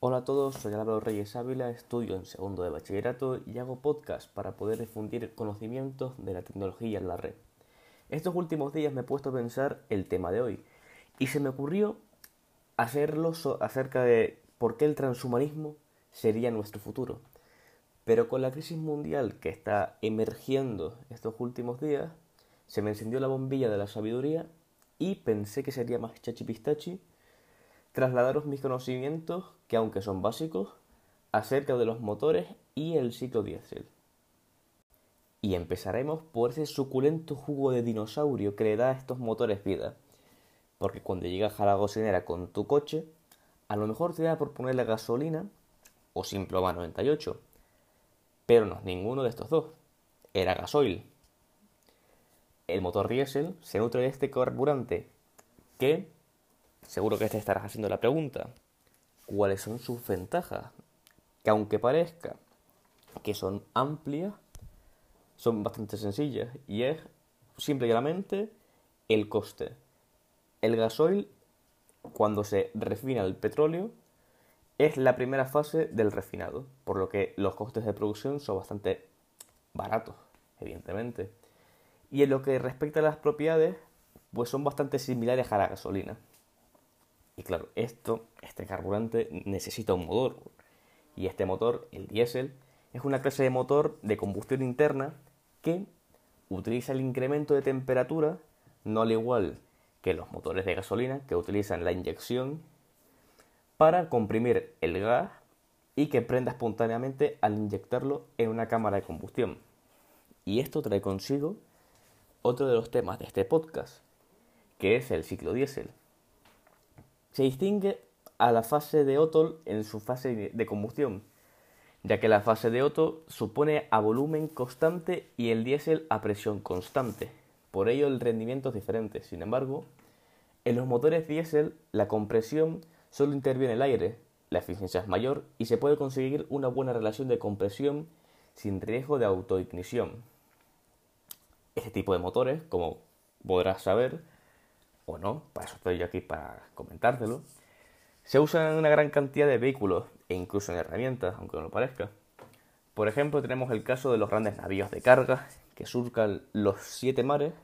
Hola a todos, soy Álvaro Reyes Ávila, estudio en segundo de bachillerato y hago podcast para poder difundir conocimientos de la tecnología en la red. Estos últimos días me he puesto a pensar el tema de hoy y se me ocurrió hacerlo acerca de por qué el transhumanismo sería nuestro futuro. Pero con la crisis mundial que está emergiendo estos últimos días, se me encendió la bombilla de la sabiduría y pensé que sería más chachipistachi trasladaros mis conocimientos, que aunque son básicos, acerca de los motores y el ciclo diésel. Y empezaremos por ese suculento jugo de dinosaurio que le da a estos motores vida. Porque cuando llegas a la gasolinera con tu coche, a lo mejor te da por ponerle gasolina o Simploma 98. Pero no es ninguno de estos dos. Era gasoil. El motor diésel se nutre de este carburante que Seguro que te estarás haciendo la pregunta. ¿Cuáles son sus ventajas? Que aunque parezca que son amplias, son bastante sencillas. Y es simplemente el coste. El gasoil, cuando se refina el petróleo, es la primera fase del refinado, por lo que los costes de producción son bastante baratos, evidentemente. Y en lo que respecta a las propiedades, pues son bastante similares a la gasolina. Y claro, esto, este carburante necesita un motor. Y este motor, el diésel, es una clase de motor de combustión interna que utiliza el incremento de temperatura, no al igual que los motores de gasolina, que utilizan la inyección, para comprimir el gas y que prenda espontáneamente al inyectarlo en una cámara de combustión. Y esto trae consigo otro de los temas de este podcast, que es el ciclo diésel. Se distingue a la fase de Otto en su fase de combustión, ya que la fase de Otto supone a volumen constante y el diésel a presión constante. Por ello el rendimiento es diferente. Sin embargo, en los motores diésel la compresión solo interviene el aire, la eficiencia es mayor y se puede conseguir una buena relación de compresión sin riesgo de autoignición. Este tipo de motores, como podrás saber, o no, para eso estoy yo aquí para comentártelo, se usan en una gran cantidad de vehículos e incluso en herramientas, aunque no lo parezca. Por ejemplo, tenemos el caso de los grandes navíos de carga que surcan los siete mares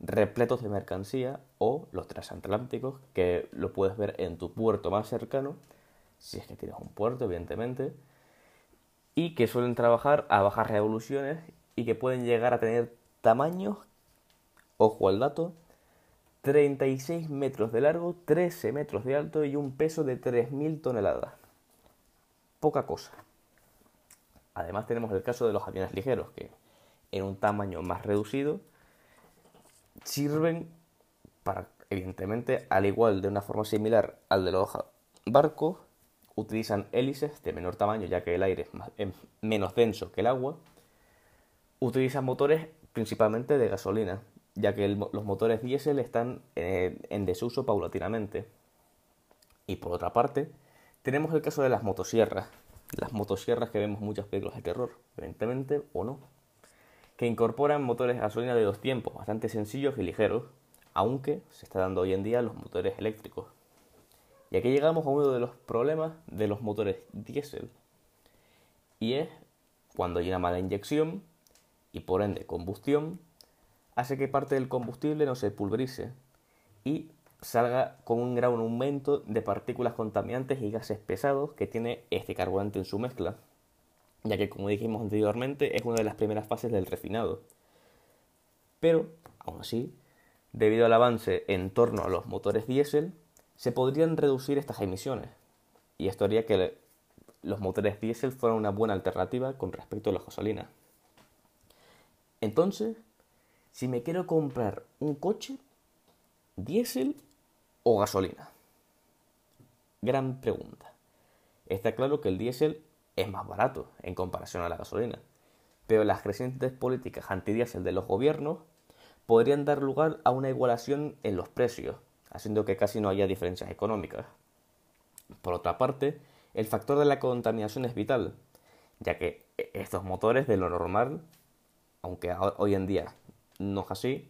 repletos de mercancía o los transatlánticos que lo puedes ver en tu puerto más cercano, si es que tienes un puerto, evidentemente, y que suelen trabajar a bajas revoluciones y que pueden llegar a tener tamaños, ojo al dato, 36 metros de largo, 13 metros de alto y un peso de 3.000 toneladas. Poca cosa. Además tenemos el caso de los aviones ligeros, que en un tamaño más reducido sirven para, evidentemente, al igual de una forma similar al de los barcos, utilizan hélices de menor tamaño, ya que el aire es, menos denso que el agua. Utilizan motores principalmente de gasolina, ya que los motores diésel están eh, en desuso paulatinamente. Y por otra parte, tenemos el caso de las motosierras, las motosierras que vemos muchas películas de terror, evidentemente o no, que incorporan motores de gasolina de dos tiempos, bastante sencillos y ligeros, aunque se está dando hoy en día los motores eléctricos. Y aquí llegamos a uno de los problemas de los motores diésel, y es cuando hay una mala inyección y por ende combustión, hace que parte del combustible no se pulverice y salga con un gran aumento de partículas contaminantes y gases pesados que tiene este carburante en su mezcla, ya que como dijimos anteriormente es una de las primeras fases del refinado. Pero, aún así, debido al avance en torno a los motores diésel, se podrían reducir estas emisiones, y esto haría que los motores diésel fueran una buena alternativa con respecto a la gasolina. Entonces, si me quiero comprar un coche, diésel o gasolina. Gran pregunta. Está claro que el diésel es más barato en comparación a la gasolina, pero las crecientes políticas antidiésel de los gobiernos podrían dar lugar a una igualación en los precios, haciendo que casi no haya diferencias económicas. Por otra parte, el factor de la contaminación es vital, ya que estos motores de lo normal, aunque hoy en día no es así,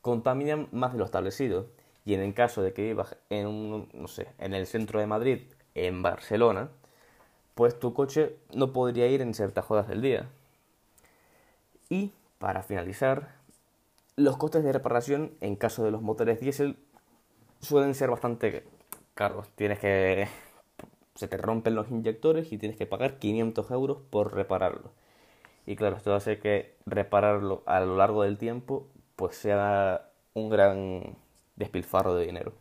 contaminan más de lo establecido. Y en el caso de que vivas en, no sé, en el centro de Madrid, en Barcelona, pues tu coche no podría ir en ciertas horas del día. Y para finalizar, los costes de reparación en caso de los motores diésel suelen ser bastante caros. Tienes que se te rompen los inyectores y tienes que pagar 500 euros por repararlo. Y claro, esto hace que repararlo a lo largo del tiempo pues sea un gran despilfarro de dinero.